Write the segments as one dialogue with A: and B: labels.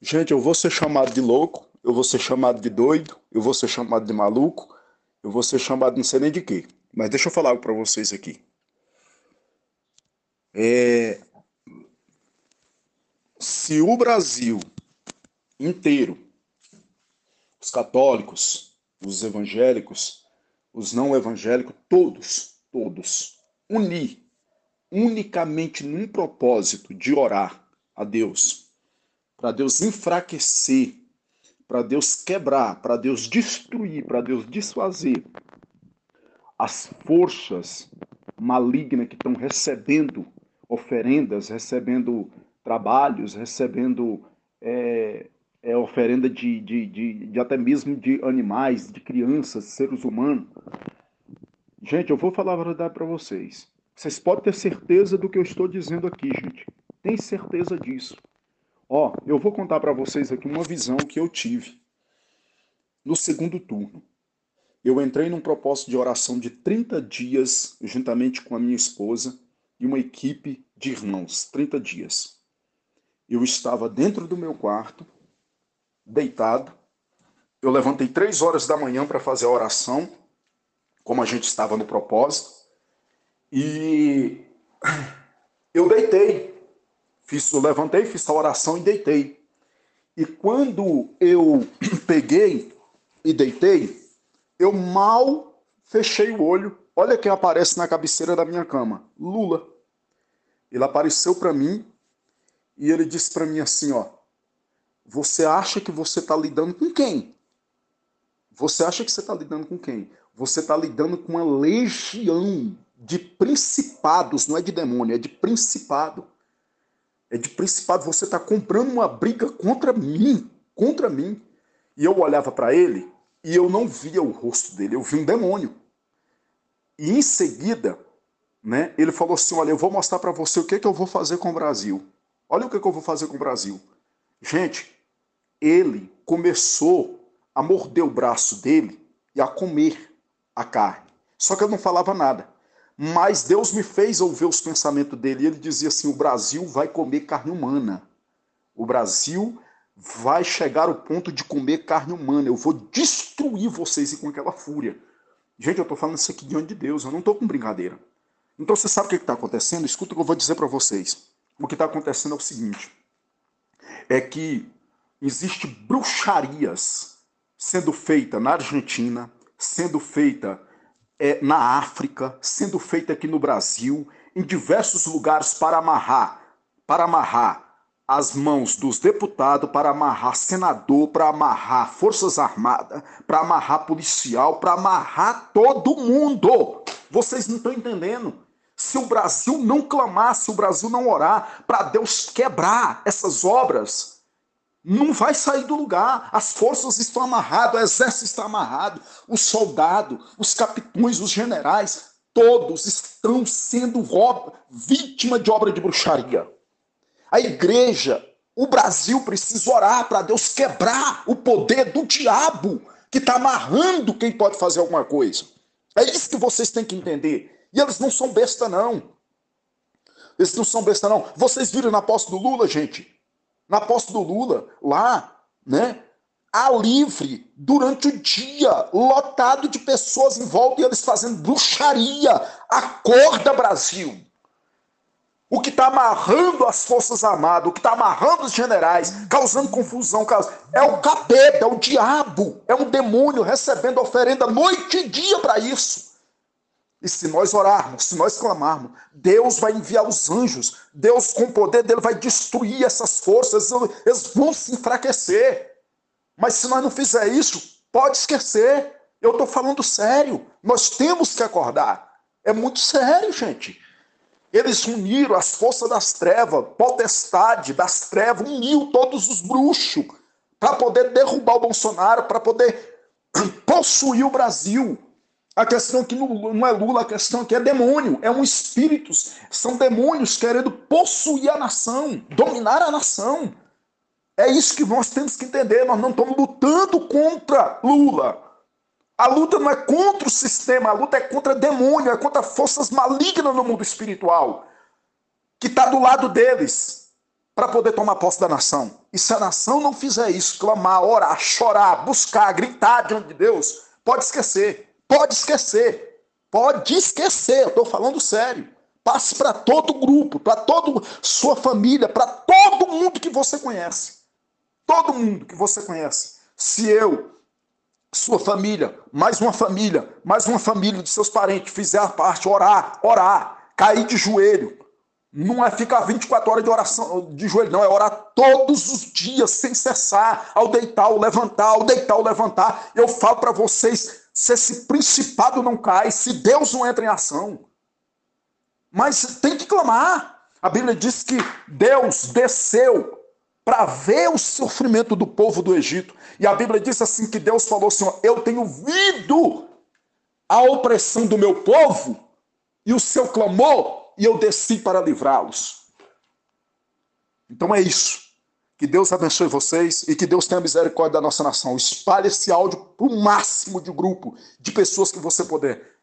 A: Gente, eu vou ser chamado de louco, eu vou ser chamado de doido, eu vou ser chamado de maluco, eu vou ser chamado não sei nem de quê. Mas deixa eu falar algo para vocês aqui. É... Se o Brasil inteiro, os católicos, os evangélicos, os não evangélicos, todos, todos, unir unicamente num propósito de orar a Deus para Deus enfraquecer, para Deus quebrar, para Deus destruir, para Deus desfazer as forças malignas que estão recebendo oferendas, recebendo trabalhos, recebendo é, é, oferenda de, de, de, de até mesmo de animais, de crianças, seres humanos. Gente, eu vou falar a verdade para vocês. Vocês podem ter certeza do que eu estou dizendo aqui, gente. Tem certeza disso. Ó, eu vou contar para vocês aqui uma visão que eu tive no segundo turno. Eu entrei num propósito de oração de 30 dias, juntamente com a minha esposa e uma equipe de irmãos. 30 dias. Eu estava dentro do meu quarto, deitado. Eu levantei três horas da manhã para fazer a oração, como a gente estava no propósito. E eu deitei Fiz, levantei, fiz a oração e deitei. E quando eu peguei e deitei, eu mal fechei o olho. Olha quem aparece na cabeceira da minha cama: Lula. Ele apareceu para mim e ele disse para mim assim: ó, você acha que você está lidando com quem? Você acha que você está lidando com quem? Você está lidando com uma legião de principados, não é de demônio, é de principado é de principado, você está comprando uma briga contra mim, contra mim. E eu olhava para ele e eu não via o rosto dele, eu vi um demônio. E em seguida, né, ele falou assim: Olha, eu vou mostrar para você o que, que eu vou fazer com o Brasil. Olha o que, que eu vou fazer com o Brasil. Gente, ele começou a morder o braço dele e a comer a carne. Só que eu não falava nada. Mas Deus me fez ouvir os pensamentos dele. Ele dizia assim: o Brasil vai comer carne humana. O Brasil vai chegar ao ponto de comer carne humana. Eu vou destruir vocês e com aquela fúria. Gente, eu estou falando isso aqui diante de Deus. Eu não estou com brincadeira. Então você sabe o que está acontecendo? Escuta o que eu vou dizer para vocês. O que está acontecendo é o seguinte: é que existe bruxarias sendo feita na Argentina, sendo feita é, na África, sendo feita aqui no Brasil, em diversos lugares para amarrar, para amarrar as mãos dos deputados, para amarrar senador, para amarrar forças armadas, para amarrar policial, para amarrar todo mundo. Vocês não estão entendendo? Se o Brasil não clamar, se o Brasil não orar para Deus quebrar essas obras, não vai sair do lugar. As forças estão amarradas, o exército está amarrado, os soldados, os capitães, os generais, todos estão sendo vítima de obra de bruxaria. A igreja, o Brasil precisa orar para Deus quebrar o poder do diabo que está amarrando quem pode fazer alguma coisa. É isso que vocês têm que entender. E eles não são besta, não. Eles não são besta, não. Vocês viram na posse do Lula, gente? Na posse do Lula, lá, né? A livre, durante o dia, lotado de pessoas em volta e eles fazendo bruxaria. Acorda, Brasil! O que está amarrando as Forças Armadas, o que está amarrando os generais, causando confusão, é o capeta, é o diabo, é um demônio recebendo oferenda noite e dia para isso. E se nós orarmos, se nós clamarmos, Deus vai enviar os anjos, Deus com o poder dele vai destruir essas forças, eles vão se enfraquecer. Mas se nós não fizer isso, pode esquecer. Eu estou falando sério. Nós temos que acordar. É muito sério, gente. Eles uniram as forças das trevas, potestade das trevas, uniu todos os bruxos para poder derrubar o Bolsonaro, para poder possuir o Brasil. A questão aqui não é Lula, a questão aqui é demônio, é um espírito, são demônios querendo possuir a nação, dominar a nação. É isso que nós temos que entender. Nós não estamos lutando contra Lula. A luta não é contra o sistema, a luta é contra demônio, é contra forças malignas no mundo espiritual, que está do lado deles para poder tomar posse da nação. E se a nação não fizer isso, clamar, orar, chorar, buscar, gritar diante de Deus, pode esquecer. Pode esquecer. Pode esquecer. Eu estou falando sério. Passe para todo grupo, para toda sua família, para todo mundo que você conhece. Todo mundo que você conhece. Se eu, sua família, mais uma família, mais uma família de seus parentes fizer a parte, orar, orar, cair de joelho, não é ficar 24 horas de oração de joelho, não, é orar todos os dias, sem cessar, ao deitar, ao levantar, ao deitar, ao levantar. Eu falo para vocês, se esse principado não cai, se Deus não entra em ação. Mas tem que clamar. A Bíblia diz que Deus desceu para ver o sofrimento do povo do Egito. E a Bíblia diz assim que Deus falou assim: Eu tenho visto a opressão do meu povo e o seu clamor, e eu desci para livrá-los. Então é isso. Que Deus abençoe vocês e que Deus tenha misericórdia da nossa nação. Espalhe esse áudio para o máximo de grupo de pessoas que você puder,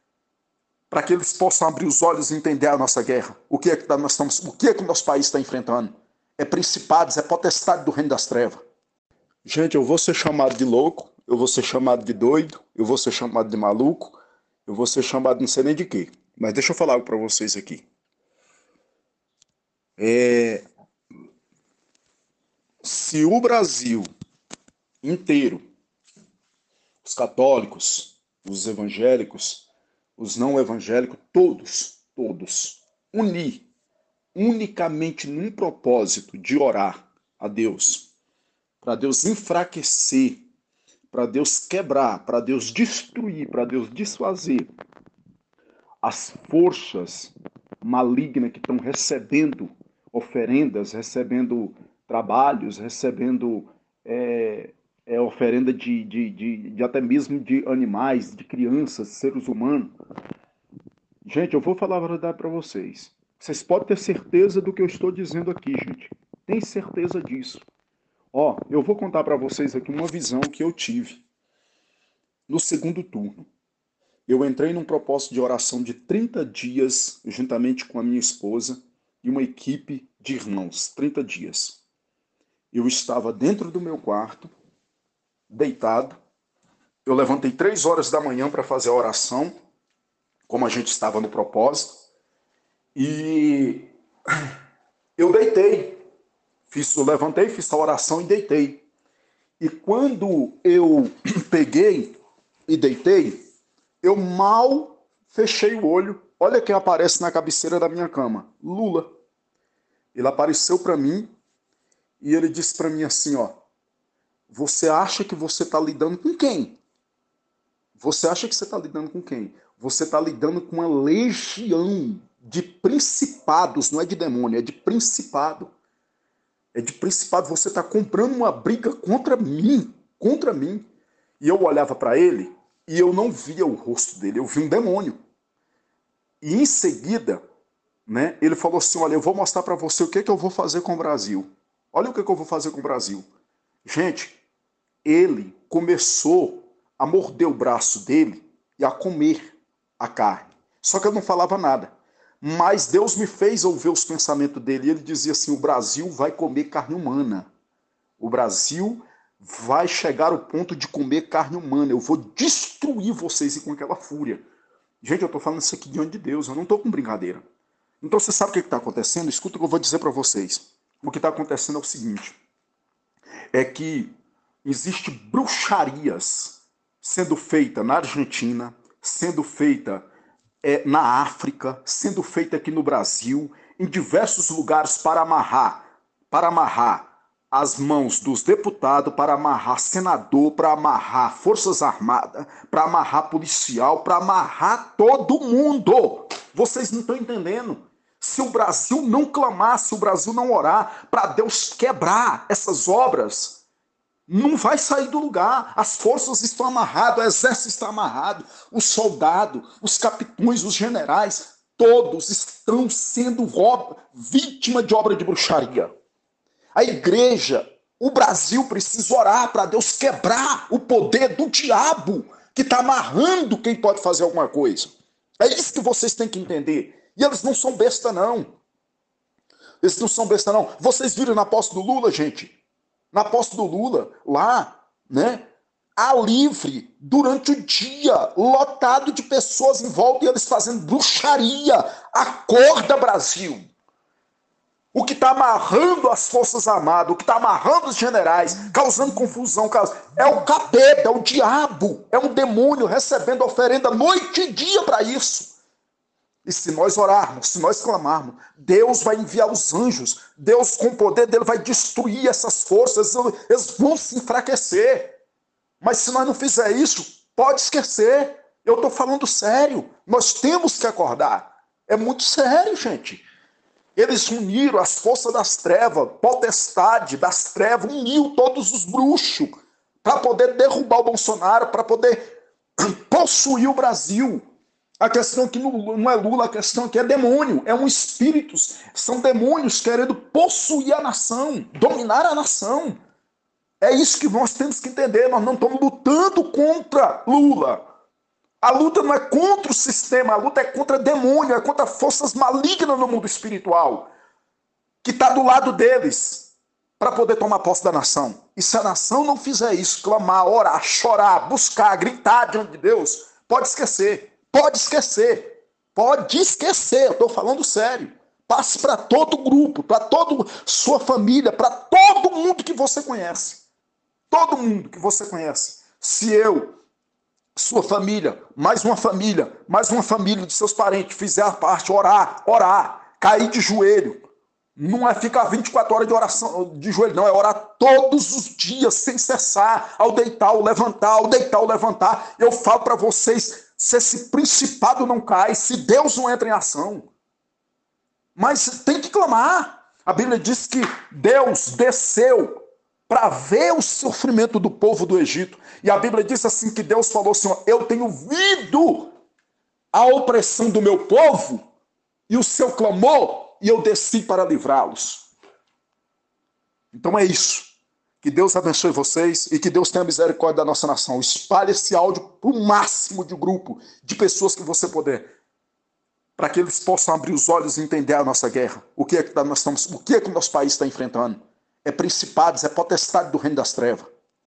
A: para que eles possam abrir os olhos e entender a nossa guerra. O que é que nós estamos, o que é que o nosso país está enfrentando? é principados, é potestade do reino das trevas. Gente, eu vou ser chamado de louco, eu vou ser chamado de doido, eu vou ser chamado de maluco, eu vou ser chamado não sei nem de quê. Mas deixa eu falar algo para vocês aqui. É... Se o Brasil inteiro, os católicos, os evangélicos, os não evangélicos, todos, todos, unir unicamente num propósito de orar a Deus, para Deus enfraquecer, para Deus quebrar, para Deus destruir, para Deus desfazer as forças malignas que estão recebendo oferendas, recebendo trabalhos, recebendo é, é, oferenda de, de, de, de até mesmo de animais, de crianças, seres humanos. Gente, eu vou falar a verdade para vocês. Vocês podem ter certeza do que eu estou dizendo aqui, gente. Tem certeza disso. Ó, eu vou contar para vocês aqui uma visão que eu tive no segundo turno. Eu entrei num propósito de oração de 30 dias, juntamente com a minha esposa e uma equipe de irmãos. 30 dias. Eu estava dentro do meu quarto, deitado. Eu levantei três horas da manhã para fazer a oração, como a gente estava no propósito. E eu deitei. Fiz, eu levantei, fiz a oração e deitei. E quando eu peguei e deitei, eu mal fechei o olho. Olha quem aparece na cabeceira da minha cama: Lula. Ele apareceu para mim e ele disse para mim assim: Ó, você acha que você está lidando com quem? Você acha que você está lidando com quem? Você está lidando com uma legião de principados, não é de demônio, é de principado. É de principado. Você está comprando uma briga contra mim, contra mim. E eu olhava para ele e eu não via o rosto dele, eu vi um demônio. E em seguida, né, ele falou assim: Olha, eu vou mostrar para você o que, que eu vou fazer com o Brasil. Olha o que, que eu vou fazer com o Brasil. Gente, ele começou a morder o braço dele e a comer a carne. Só que eu não falava nada. Mas Deus me fez ouvir os pensamentos dele. E ele dizia assim: o Brasil vai comer carne humana. O Brasil vai chegar ao ponto de comer carne humana. Eu vou destruir vocês com aquela fúria. Gente, eu estou falando isso aqui diante de Deus. Eu não estou com brincadeira. Então você sabe o que está acontecendo? Escuta o que eu vou dizer para vocês. O que está acontecendo é o seguinte: é que existe bruxarias sendo feita na Argentina, sendo feita é, na África, sendo feita aqui no Brasil, em diversos lugares para amarrar, para amarrar as mãos dos deputados, para amarrar senador, para amarrar forças armadas, para amarrar policial, para amarrar todo mundo. Vocês não estão entendendo? Se o Brasil não clamar, se o Brasil não orar para Deus quebrar essas obras, não vai sair do lugar. As forças estão amarradas, o exército está amarrado, os soldados, os capitães, os generais, todos estão sendo vítima de obra de bruxaria. A igreja, o Brasil precisa orar para Deus quebrar o poder do diabo que está amarrando quem pode fazer alguma coisa. É isso que vocês têm que entender. E eles não são besta, não. Eles não são besta, não. Vocês viram na posse do Lula, gente? Na posse do Lula, lá, né? A livre, durante o dia, lotado de pessoas em volta e eles fazendo bruxaria. Acorda, Brasil! o que está amarrando as Forças Armadas, o que está amarrando os generais, causando confusão, é o capeta, é o diabo, é um demônio recebendo oferenda noite e dia para isso. E se nós orarmos, se nós clamarmos, Deus vai enviar os anjos, Deus com o poder dele vai destruir essas forças, eles vão se enfraquecer. Mas se nós não fizer isso, pode esquecer. Eu estou falando sério. Nós temos que acordar. É muito sério, gente. Eles uniram as forças das trevas, potestade das trevas, uniu todos os bruxos para poder derrubar o Bolsonaro, para poder possuir o Brasil. A questão aqui não é Lula, a questão aqui é demônio, é um espíritos, são demônios querendo possuir a nação, dominar a nação. É isso que nós temos que entender. Nós não estamos lutando contra Lula. A luta não é contra o sistema, a luta é contra demônio, é contra forças malignas no mundo espiritual, que está do lado deles, para poder tomar posse da nação. E se a nação não fizer isso, clamar, orar, chorar, buscar, gritar diante de Deus, pode esquecer, pode esquecer, pode esquecer, eu estou falando sério. Passe para todo grupo, para toda sua família, para todo mundo que você conhece. Todo mundo que você conhece. Se eu sua família, mais uma família, mais uma família de seus parentes, fizer a parte, orar, orar, cair de joelho. Não é ficar 24 horas de oração de joelho, não, é orar todos os dias, sem cessar, ao deitar, ao levantar, ao deitar, ao levantar. Eu falo para vocês, se esse principado não cai, se Deus não entra em ação. Mas tem que clamar. A Bíblia diz que Deus desceu para ver o sofrimento do povo do Egito. E a Bíblia diz assim que Deus falou assim: eu tenho visto a opressão do meu povo e o seu clamor, e eu desci para livrá-los. Então é isso. Que Deus abençoe vocês e que Deus tenha misericórdia da nossa nação. Espalhe esse áudio para o máximo de grupo de pessoas que você puder, para que eles possam abrir os olhos e entender a nossa guerra. O que é que nós estamos, o que é que o nosso país está enfrentando? é principados, é potestade do reino das trevas.